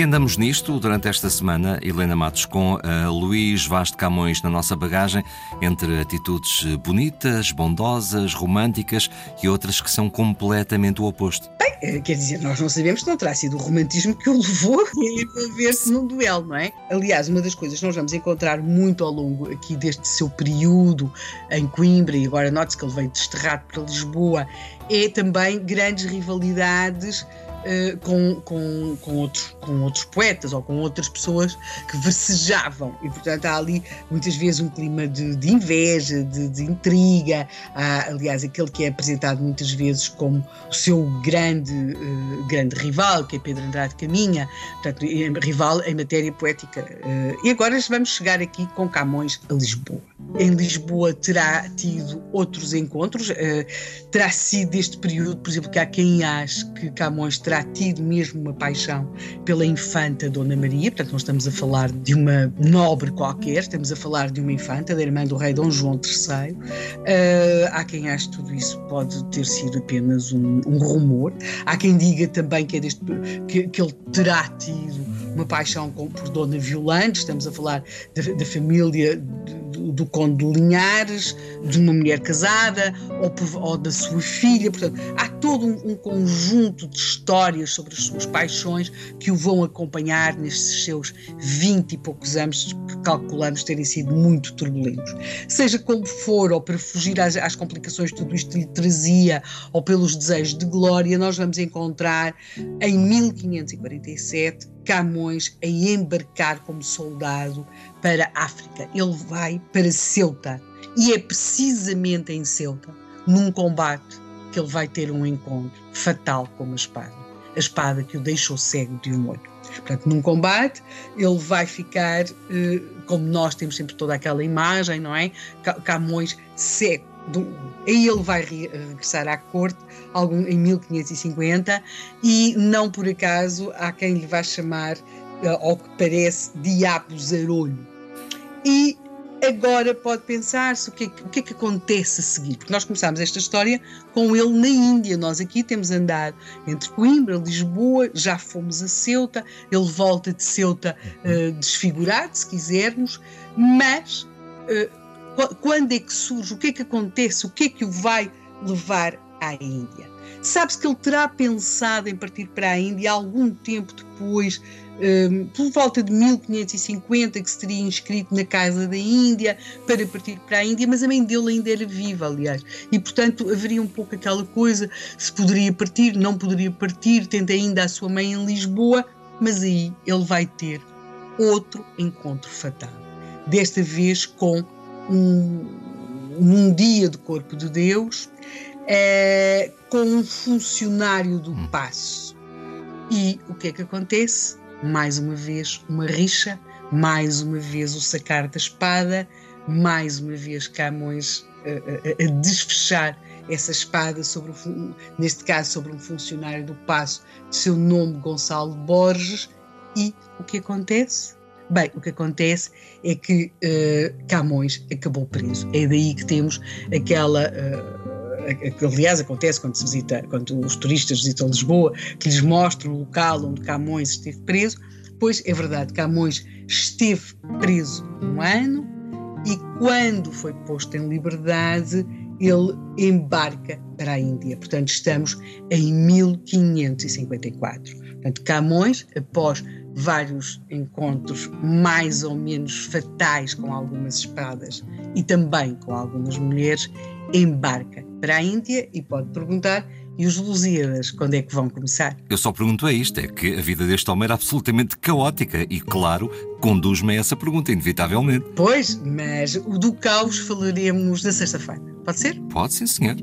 E andamos nisto durante esta semana, Helena Matos, com Luís Vaz de Camões na nossa bagagem, entre atitudes bonitas, bondosas, românticas e outras que são completamente o oposto. Eh, quer dizer, nós não sabemos que não terá sido o romantismo que o levou a envolver-se num duelo, não é? Aliás, uma das coisas que nós vamos encontrar muito ao longo aqui deste seu período em Coimbra, e agora note-se que ele veio desterrado para Lisboa, é também grandes rivalidades uh, com, com, com, outros, com outros poetas ou com outras pessoas que versejavam. E, portanto, há ali muitas vezes um clima de, de inveja, de, de intriga. Há, aliás, aquele que é apresentado muitas vezes como o seu grande, uh, grande rival, que é Pedro Andrade Caminha, portanto, rival em matéria poética. Uh, e agora vamos chegar aqui com Camões a Lisboa. Em Lisboa terá tido outros encontros, terá sido deste período, por exemplo, que há quem ache que Camões terá tido mesmo uma paixão pela infanta Dona Maria, portanto, não estamos a falar de uma nobre qualquer, estamos a falar de uma infanta, da irmã do rei Dom João III. Uh, há quem ache que tudo isso pode ter sido apenas um, um rumor. Há quem diga também que, é deste, que, que ele terá tido uma paixão com, por Dona Violante, estamos a falar da, da família do, Conde de Linhares, de uma mulher casada ou, por, ou da sua filha. Portanto, há todo um, um conjunto de histórias sobre as suas paixões que o vão acompanhar nestes seus vinte e poucos anos que calculamos terem sido muito turbulentos. Seja como for, ou para fugir às, às complicações que tudo isto lhe trazia, ou pelos desejos de glória, nós vamos encontrar em 1547 Camões a embarcar como soldado para a África. Ele vai para Ceuta e é precisamente em Ceuta, num combate, que ele vai ter um encontro fatal com a espada. A espada que o deixou cego de um olho. Portanto, num combate, ele vai ficar, eh, como nós temos sempre toda aquela imagem, não é? Camões cego. Aí ele vai regressar à corte algum, em 1550 e não por acaso há quem lhe vá chamar, eh, ao que parece, Diabo Zarolho. E agora pode pensar-se o que, é o que é que acontece a seguir, porque nós começámos esta história com ele na Índia. Nós aqui temos andado entre Coimbra, Lisboa, já fomos a Ceuta, ele volta de Ceuta uh, desfigurado, se quisermos, mas uh, quando é que surge, o que é que acontece, o que é que o vai levar à Índia? Sabe-se que ele terá pensado em partir para a Índia algum tempo depois, um, por volta de 1550, que se teria inscrito na Casa da Índia para partir para a Índia, mas a mãe dele ainda era viva, aliás. E, portanto, haveria um pouco aquela coisa: se poderia partir, não poderia partir, tendo ainda a sua mãe em Lisboa, mas aí ele vai ter outro encontro fatal. Desta vez com um, um dia do corpo de Deus é, com um funcionário do hum. passo. E o que é que acontece? Mais uma vez, uma rixa, mais uma vez o sacar da espada, mais uma vez Camões a, a, a desfechar essa espada sobre o, neste caso sobre um funcionário do passo de seu nome Gonçalo Borges e o que acontece? Bem, o que acontece é que uh, Camões acabou preso. É daí que temos aquela uh, que aliás acontece quando se visita, quando os turistas visitam Lisboa, que lhes mostram o local onde Camões esteve preso. Pois é verdade, Camões esteve preso um ano e quando foi posto em liberdade, ele embarca para a Índia. Portanto, estamos em 1554. Portanto, Camões, após vários encontros mais ou menos fatais com algumas espadas e também com algumas mulheres, embarca para a Índia e pode perguntar e os Lusíadas, quando é que vão começar? Eu só pergunto a isto, é que a vida deste homem era absolutamente caótica e, claro, conduz-me a essa pergunta, inevitavelmente. Pois, mas o do caos falaremos na sexta-feira. Pode ser? Pode sim, senhor.